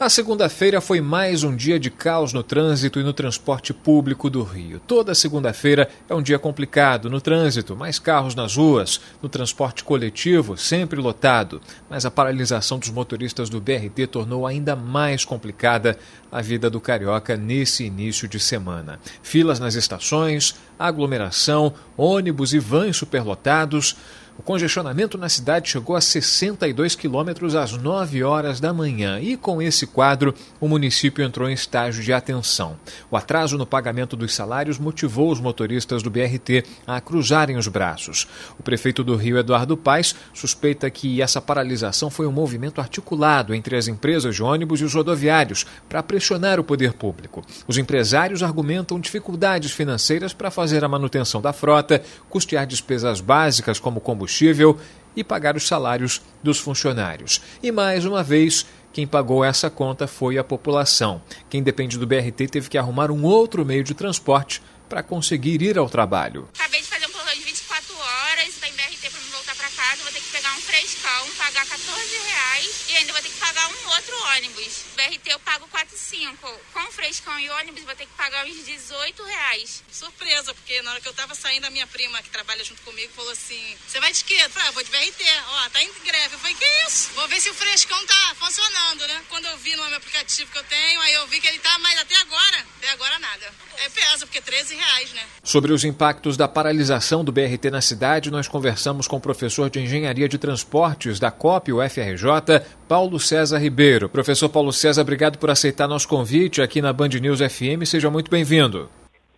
A segunda-feira foi mais um dia de caos no trânsito e no transporte público do Rio. Toda segunda-feira é um dia complicado no trânsito, mais carros nas ruas, no transporte coletivo, sempre lotado. Mas a paralisação dos motoristas do BRT tornou ainda mais complicada a vida do carioca nesse início de semana. Filas nas estações, aglomeração, ônibus e vans superlotados. O congestionamento na cidade chegou a 62 quilômetros às 9 horas da manhã e, com esse quadro, o município entrou em estágio de atenção. O atraso no pagamento dos salários motivou os motoristas do BRT a cruzarem os braços. O prefeito do Rio, Eduardo Paes, suspeita que essa paralisação foi um movimento articulado entre as empresas de ônibus e os rodoviários para pressionar o poder público. Os empresários argumentam dificuldades financeiras para fazer a manutenção da frota, custear despesas básicas como combustível combustível e pagar os salários dos funcionários. E mais uma vez, quem pagou essa conta foi a população. Quem depende do BRT teve que arrumar um outro meio de transporte para conseguir ir ao trabalho. Acabei de fazer um plano de 24 horas, tem BRT para me voltar para casa, vou ter que pegar um frescão, pagar 14 reais e ainda vou ter que pagar um outro ônibus. BRT eu pago 4,5. Com frescão e ônibus vou ter que pagar uns 18 reais. Surpresa, porque na hora que eu tava saindo, a minha prima que trabalha junto comigo falou assim: Você vai de quê? Eu falei, ah, vou de BRT. Ó, tá em greve. Eu falei, que isso? Vou ver se o frescão tá funcionando, né? Quando eu vi no meu aplicativo que eu tenho, aí eu vi que ele tá, mas até agora, até agora nada. É pesa, porque 13 reais, né? Sobre os impactos da paralisação do BRT na cidade, nós conversamos com o professor de Engenharia de Transportes da COP, o FRJ, Paulo César Ribeiro. Professor Paulo César, obrigado por aceitar nosso convite aqui na Band News FM. Seja muito bem-vindo.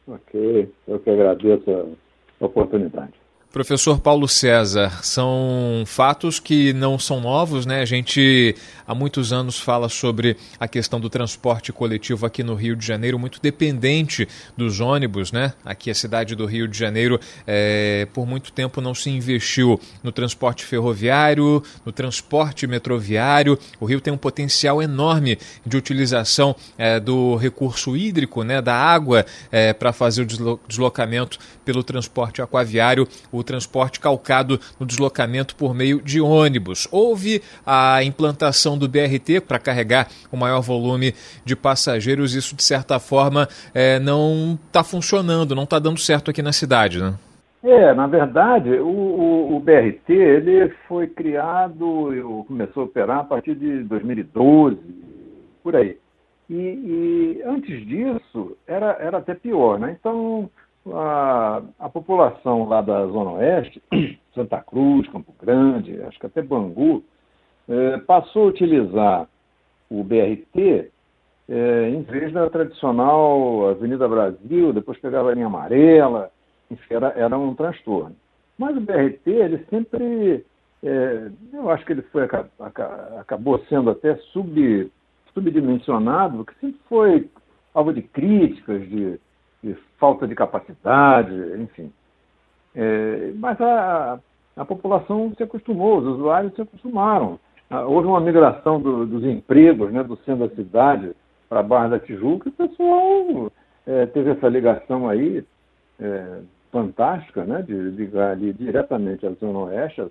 Ok, eu que agradeço a oportunidade. Professor Paulo César, são fatos que não são novos, né? A gente há muitos anos fala sobre a questão do transporte coletivo aqui no Rio de Janeiro, muito dependente dos ônibus, né? Aqui a cidade do Rio de Janeiro, é, por muito tempo não se investiu no transporte ferroviário, no transporte metroviário. O Rio tem um potencial enorme de utilização é, do recurso hídrico, né? Da água é, para fazer o deslocamento pelo transporte aquaviário. O o transporte calcado no deslocamento por meio de ônibus. Houve a implantação do BRT para carregar o maior volume de passageiros. Isso, de certa forma, é, não está funcionando, não está dando certo aqui na cidade, né? É, na verdade, o, o, o, BRT ele foi criado, começou a operar a partir de 2012, por aí. E, e antes disso era, era até pior, né? Então a, a população lá da Zona Oeste, Santa Cruz, Campo Grande, acho que até Bangu, é, passou a utilizar o BRT é, em vez da tradicional Avenida Brasil, depois pegava a linha amarela, enfim, era, era um transtorno. Mas o BRT, ele sempre, é, eu acho que ele foi, acabou sendo até sub, subdimensionado, porque sempre foi alvo de críticas, de, de falta de capacidade, enfim. É, mas a, a população se acostumou, os usuários se acostumaram. Ah, houve uma migração do, dos empregos né, do centro da cidade para a Barra da Tijuca e o pessoal é, teve essa ligação aí é, fantástica, né, de ligar ali diretamente à Zona Oeste,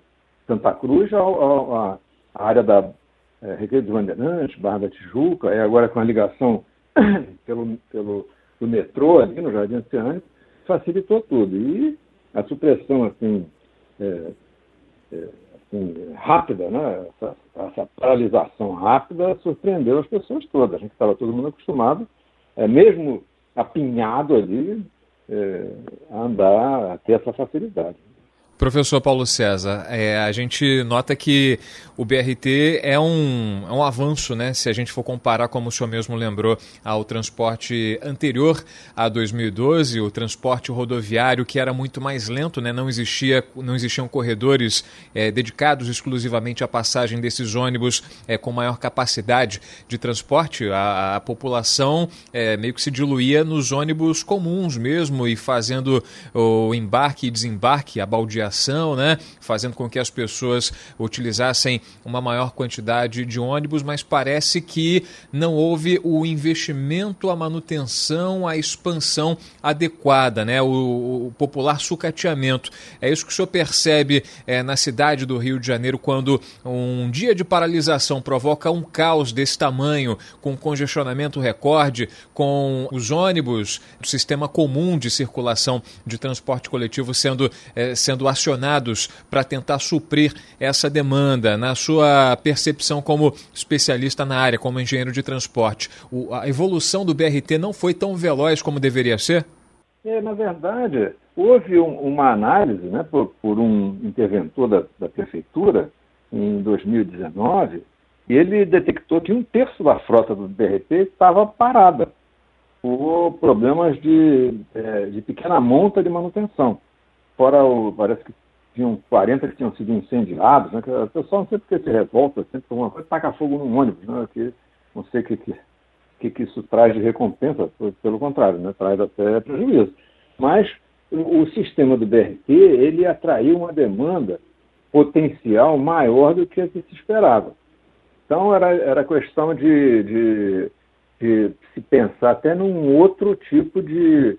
Santa Cruz, a, a área da é, Recreio dos Bandeirantes, Barra da Tijuca, e agora com a ligação pelo, pelo do metrô ali no Jardim Oceânico, facilitou tudo. E a supressão assim, é, é, assim rápida, né? Essa, essa, paralisação rápida surpreendeu as pessoas todas. A gente estava todo mundo acostumado, é, mesmo apinhado ali, é, a andar, a ter essa facilidade. Professor Paulo César, é, a gente nota que o BRT é um, é um avanço, né? Se a gente for comparar, como o senhor mesmo lembrou, ao transporte anterior a 2012, o transporte rodoviário que era muito mais lento, né? Não existia, não existiam corredores é, dedicados exclusivamente à passagem desses ônibus é, com maior capacidade de transporte. A, a população é, meio que se diluía nos ônibus comuns mesmo e fazendo o embarque e desembarque, a baldeação né? fazendo com que as pessoas utilizassem uma maior quantidade de ônibus, mas parece que não houve o investimento, a manutenção, a expansão adequada, né? o, o popular sucateamento. É isso que o senhor percebe é, na cidade do Rio de Janeiro quando um dia de paralisação provoca um caos desse tamanho, com congestionamento recorde, com os ônibus do sistema comum de circulação de transporte coletivo sendo, é, sendo acionados para tentar suprir essa demanda? Na sua percepção como especialista na área, como engenheiro de transporte, o, a evolução do BRT não foi tão veloz como deveria ser? É, na verdade, houve um, uma análise né, por, por um interventor da, da, prefeitura em 2019 e ele detectou que um terço da frota do BRT estava parada por problemas de, é, de pequena monta de manutenção fora o, parece que tinham 40 que tinham sido incendiados, né? Que o pessoal não sei porque se revolta, sempre alguma coisa, taca fogo num ônibus, né? Que não sei o que, que, que, isso traz de recompensa, pelo contrário, né? Traz até prejuízo. Mas o, o sistema do BRT, ele atraiu uma demanda potencial maior do que a que se esperava. Então era, era questão de, de, de se pensar até num outro tipo de,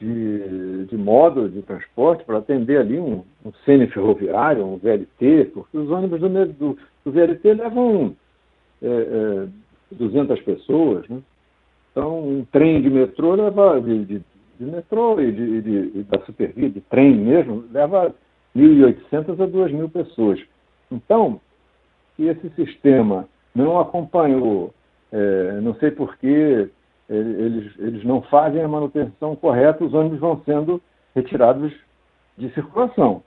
de, de modo de transporte para atender ali um, um semi-ferroviário, um VLT, porque os ônibus do, do, do VLT levam é, é, 200 pessoas, né? Então, um trem de metrô leva, de, de, de metrô e, de, de, da Supervia, de trem mesmo, leva 1.800 a 2.000 pessoas. Então, se esse sistema não acompanhou, é, não sei por que eles, eles não fazem a manutenção correta, os ônibus vão sendo retirados de circulação.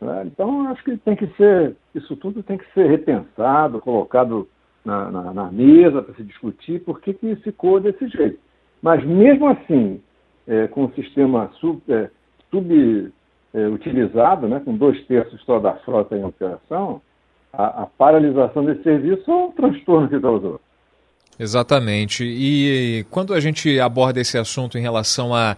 Né? Então, acho que tem que ser, isso tudo tem que ser repensado, colocado na, na, na mesa para se discutir por que, que ficou desse jeito. Mas, mesmo assim, é, com o sistema sub, é, subutilizado, é, né, com dois terços só da frota em operação, a, a paralisação desse serviço é um transtorno que causou. Exatamente. E quando a gente aborda esse assunto em relação à,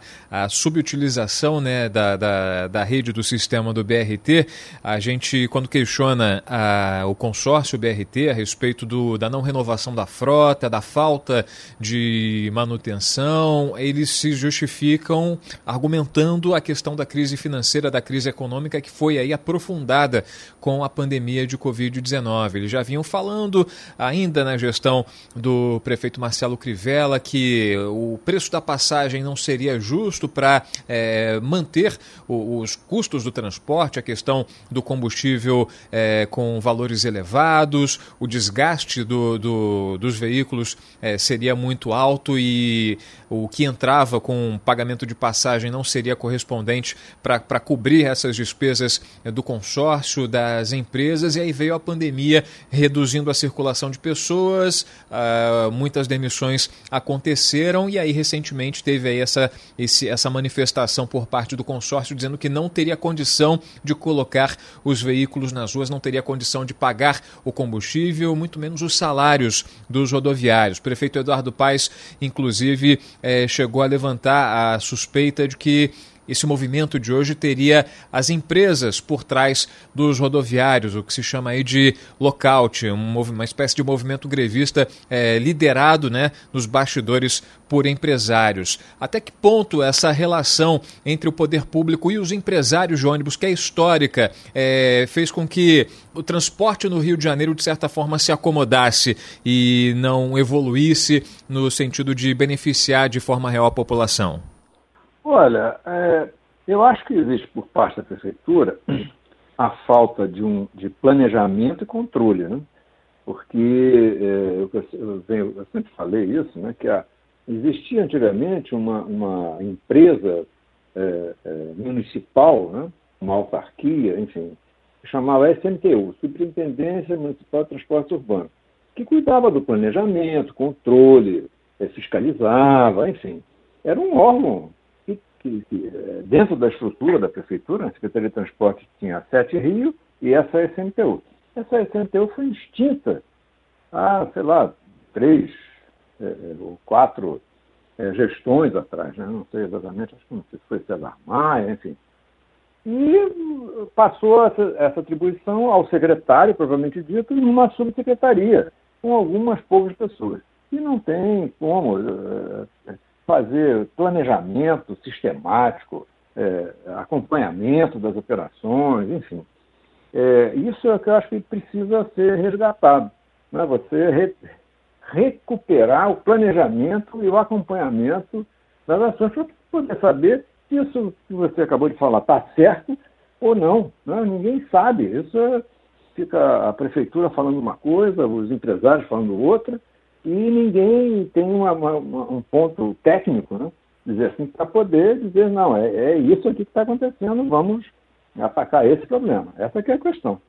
subutilização né, da, da, da, rede do sistema do BRT, a gente, quando questiona a, o consórcio BRT a respeito do, da não renovação da frota, da falta de manutenção, eles se justificam argumentando a questão da crise financeira, da crise econômica que foi aí aprofundada com a pandemia de Covid-19. Eles já vinham falando ainda na gestão do prefeito Marcelo Crivella que o preço da passagem não seria justo para é, manter o, os custos do transporte, a questão do combustível é, com valores elevados, o desgaste do, do, dos veículos é, seria muito alto e o que entrava com pagamento de passagem não seria correspondente para cobrir essas despesas do consórcio, das empresas, e aí veio a pandemia reduzindo a circulação de pessoas. Uh, muitas demissões aconteceram e aí recentemente teve aí essa, esse, essa manifestação por parte do consórcio dizendo que não teria condição de colocar os veículos nas ruas, não teria condição de pagar o combustível, muito menos os salários dos rodoviários. O prefeito Eduardo Paes, inclusive, eh, chegou a levantar a suspeita de que esse movimento de hoje teria as empresas por trás dos rodoviários, o que se chama aí de lockout, uma espécie de movimento grevista é, liderado né, nos bastidores por empresários. Até que ponto essa relação entre o poder público e os empresários de ônibus, que é histórica, é, fez com que o transporte no Rio de Janeiro, de certa forma, se acomodasse e não evoluísse no sentido de beneficiar de forma real a população? Olha, é, eu acho que existe por parte da prefeitura a falta de, um, de planejamento e controle, né? Porque é, eu, eu, venho, eu, sempre falei isso, né? Que a, existia antigamente uma, uma empresa é, é municipal, né? uma autarquia, enfim, chamava SMTU, Superintendência Municipal de Transporte Urbano, que cuidava do planejamento, controle, eh, fiscalizava, enfim. Era um órgão que, que, eh, dentro da estrutura da prefeitura, a Secretaria de Transporte tinha sete rios e essa SMTU. Essa SMTU foi extinta há, sei lá, três é, ou quatro é, gestões atrás, né? não sei exatamente, acho que não sei se foi César Maia, enfim. E passou essa, essa atribuição ao secretário, provavelmente dito, numa subsecretaria, com algumas poucas pessoas. E não tem como uh, fazer planejamento sistemático, uh, acompanhamento das operações, enfim. Uh, isso é o que eu acho que precisa ser resgatado. Né? Você re recuperar o planejamento e o acompanhamento das ações para poder saber se isso que você acabou de falar está certo ou não. Né? Ninguém sabe. Isso é, fica a prefeitura falando uma coisa, os empresários falando outra, e ninguém tem uma, uma, um ponto técnico, né? dizer assim, para poder dizer, não, é, é isso aqui que está acontecendo, vamos atacar esse problema. Essa é a questão.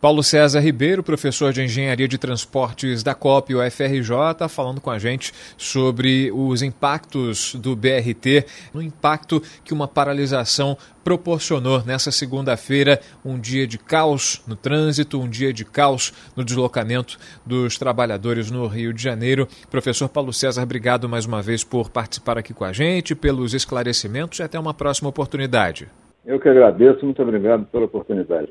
Paulo César Ribeiro, professor de Engenharia de Transportes da COP, UFRJ, falando com a gente sobre os impactos do BRT, no impacto que uma paralisação proporcionou nessa segunda-feira, um dia de caos no trânsito, um dia de caos no deslocamento dos trabalhadores no Rio de Janeiro. Professor Paulo César, obrigado mais uma vez por participar aqui com a gente, pelos esclarecimentos e até uma próxima oportunidade. Eu que agradeço, muito obrigado pela oportunidade.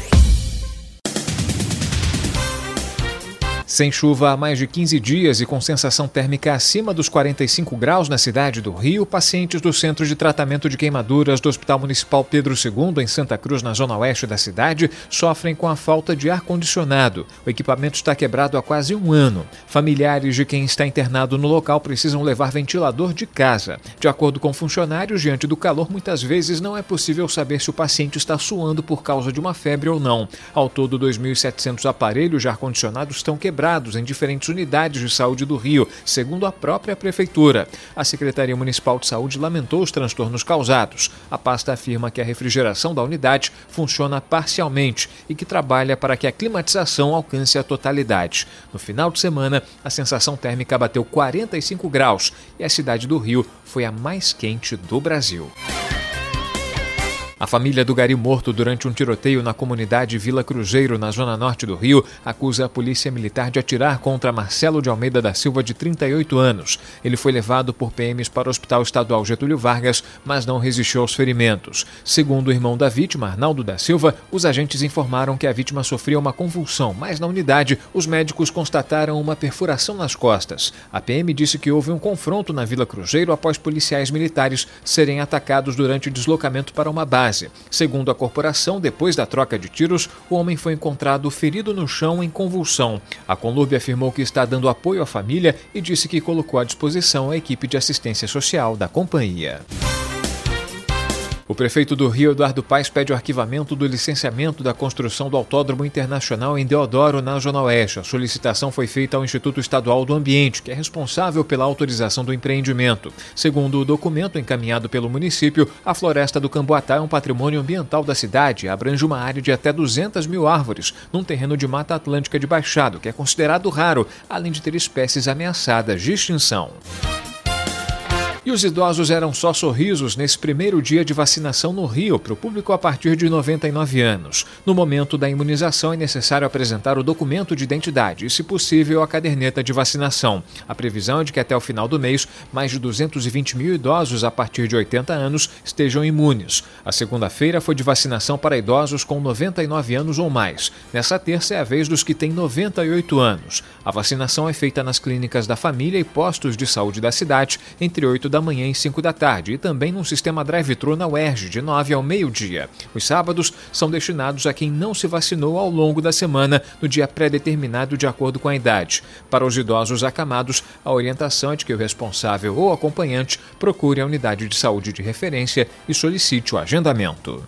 Sem chuva há mais de 15 dias e com sensação térmica acima dos 45 graus na cidade do Rio, pacientes do Centro de Tratamento de Queimaduras do Hospital Municipal Pedro II, em Santa Cruz, na zona oeste da cidade, sofrem com a falta de ar-condicionado. O equipamento está quebrado há quase um ano. Familiares de quem está internado no local precisam levar ventilador de casa. De acordo com funcionários, diante do calor, muitas vezes não é possível saber se o paciente está suando por causa de uma febre ou não. Ao todo, 2.700 aparelhos de ar-condicionado estão quebrados quebrados em diferentes unidades de saúde do Rio, segundo a própria Prefeitura. A Secretaria Municipal de Saúde lamentou os transtornos causados. A pasta afirma que a refrigeração da unidade funciona parcialmente e que trabalha para que a climatização alcance a totalidade. No final de semana, a sensação térmica bateu 45 graus e a cidade do Rio foi a mais quente do Brasil. A família do Gari morto durante um tiroteio na comunidade Vila Cruzeiro, na zona norte do Rio, acusa a polícia militar de atirar contra Marcelo de Almeida da Silva, de 38 anos. Ele foi levado por PMs para o Hospital Estadual Getúlio Vargas, mas não resistiu aos ferimentos. Segundo o irmão da vítima, Arnaldo da Silva, os agentes informaram que a vítima sofria uma convulsão, mas na unidade os médicos constataram uma perfuração nas costas. A PM disse que houve um confronto na Vila Cruzeiro após policiais militares serem atacados durante o deslocamento para uma base. Segundo a corporação, depois da troca de tiros, o homem foi encontrado ferido no chão em convulsão. A Conlurb afirmou que está dando apoio à família e disse que colocou à disposição a equipe de assistência social da companhia. O prefeito do Rio, Eduardo Paes, pede o arquivamento do licenciamento da construção do Autódromo Internacional em Deodoro, na Zona Oeste. A solicitação foi feita ao Instituto Estadual do Ambiente, que é responsável pela autorização do empreendimento. Segundo o documento encaminhado pelo município, a floresta do Camboatá é um patrimônio ambiental da cidade e abrange uma área de até 200 mil árvores, num terreno de Mata Atlântica de Baixado, que é considerado raro, além de ter espécies ameaçadas de extinção. E os idosos eram só sorrisos nesse primeiro dia de vacinação no Rio para o público a partir de 99 anos. No momento da imunização é necessário apresentar o documento de identidade e, se possível, a caderneta de vacinação. A previsão é de que até o final do mês, mais de 220 mil idosos a partir de 80 anos estejam imunes. A segunda-feira foi de vacinação para idosos com 99 anos ou mais. Nessa terça é a vez dos que têm 98 anos. A vacinação é feita nas clínicas da família e postos de saúde da cidade entre 8 da manhã e 5 da tarde e também num sistema drive-thru na UERJ, de 9 ao meio-dia. Os sábados são destinados a quem não se vacinou ao longo da semana, no dia pré-determinado de acordo com a idade. Para os idosos acamados, a orientação é de que o responsável ou acompanhante procure a unidade de saúde de referência e solicite o agendamento.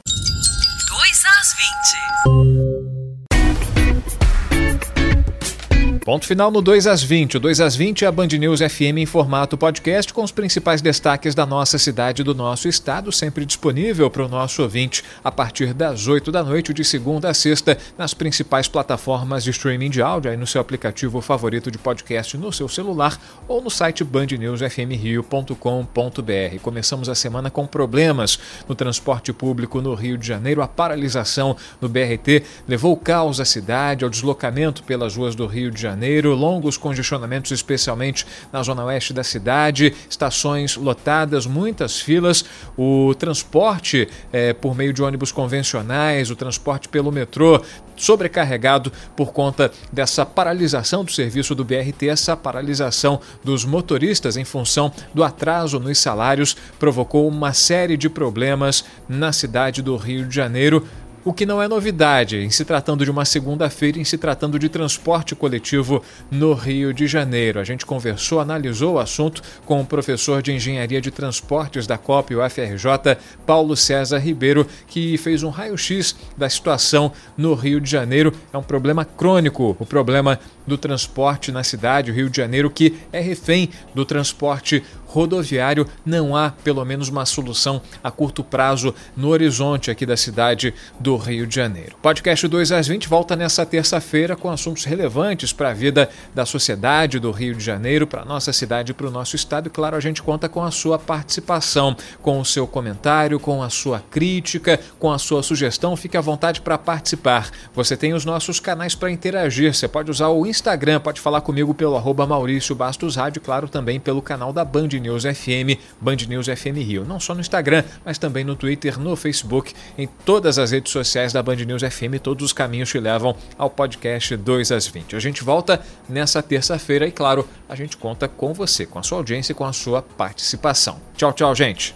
Ponto final no 2 às 20. O 2 às 20 é a Band News FM em formato podcast com os principais destaques da nossa cidade e do nosso estado, sempre disponível para o nosso ouvinte a partir das 8 da noite, de segunda a sexta, nas principais plataformas de streaming de áudio, aí no seu aplicativo favorito de podcast no seu celular ou no site bandnewsfmrio.com.br. Começamos a semana com problemas no transporte público no Rio de Janeiro. A paralisação no BRT levou caos à cidade, ao deslocamento pelas ruas do Rio de Janeiro Janeiro, longos congestionamentos, especialmente na zona oeste da cidade, estações lotadas, muitas filas, o transporte é, por meio de ônibus convencionais, o transporte pelo metrô sobrecarregado por conta dessa paralisação do serviço do BRT, essa paralisação dos motoristas em função do atraso nos salários provocou uma série de problemas na cidade do Rio de Janeiro. O que não é novidade em se tratando de uma segunda-feira, em se tratando de transporte coletivo no Rio de Janeiro. A gente conversou, analisou o assunto com o professor de Engenharia de Transportes da COP UFRJ, Paulo César Ribeiro, que fez um raio-x da situação no Rio de Janeiro. É um problema crônico, o problema do transporte na cidade, o Rio de Janeiro, que é refém do transporte rodoviário, não há pelo menos uma solução a curto prazo no horizonte aqui da cidade do Rio de Janeiro. Podcast 2 às 20 volta nessa terça-feira com assuntos relevantes para a vida da sociedade do Rio de Janeiro, para a nossa cidade e para o nosso estado. E claro, a gente conta com a sua participação, com o seu comentário, com a sua crítica, com a sua sugestão. Fique à vontade para participar. Você tem os nossos canais para interagir. Você pode usar o Instagram, pode falar comigo pelo arroba Maurício Bastos Rádio, claro, também pelo canal da Band News FM, Band News FM Rio. Não só no Instagram, mas também no Twitter, no Facebook, em todas as redes sociais da Band News FM. Todos os caminhos te levam ao podcast 2 às 20. A gente volta nessa terça-feira e, claro, a gente conta com você, com a sua audiência e com a sua participação. Tchau, tchau, gente.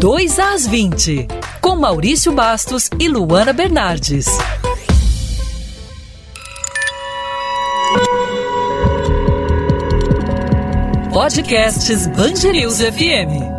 Dois às 20, com Maurício Bastos e Luana Bernardes. Podcasts News FM.